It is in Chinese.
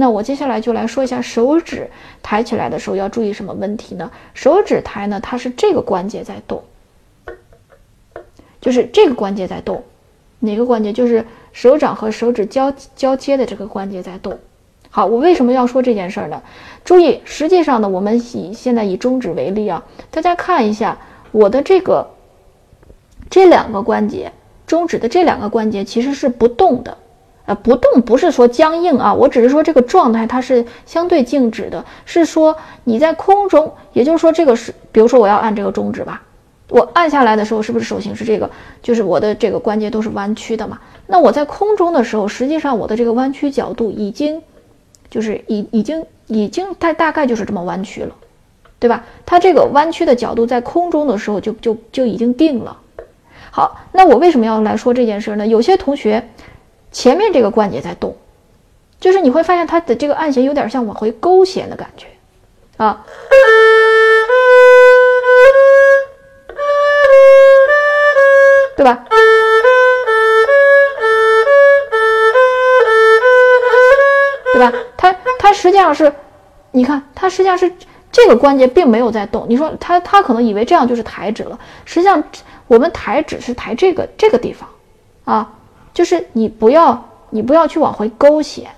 那我接下来就来说一下手指抬起来的时候要注意什么问题呢？手指抬呢，它是这个关节在动，就是这个关节在动，哪个关节？就是手掌和手指交交接的这个关节在动。好，我为什么要说这件事儿呢？注意，实际上呢，我们以现在以中指为例啊，大家看一下我的这个这两个关节，中指的这两个关节其实是不动的。呃，不动不是说僵硬啊，我只是说这个状态它是相对静止的，是说你在空中，也就是说这个是，比如说我要按这个中指吧，我按下来的时候是不是手型是这个？就是我的这个关节都是弯曲的嘛。那我在空中的时候，实际上我的这个弯曲角度已经，就是已已经已经它大概就是这么弯曲了，对吧？它这个弯曲的角度在空中的时候就就就已经定了。好，那我为什么要来说这件事呢？有些同学。前面这个关节在动，就是你会发现它的这个按弦有点像往回勾弦的感觉，啊，对吧？对吧？它它实际上是，你看它实际上是这个关节并没有在动。你说它它可能以为这样就是抬指了，实际上我们抬指是抬这个这个地方，啊。就是你不要，你不要去往回勾弦。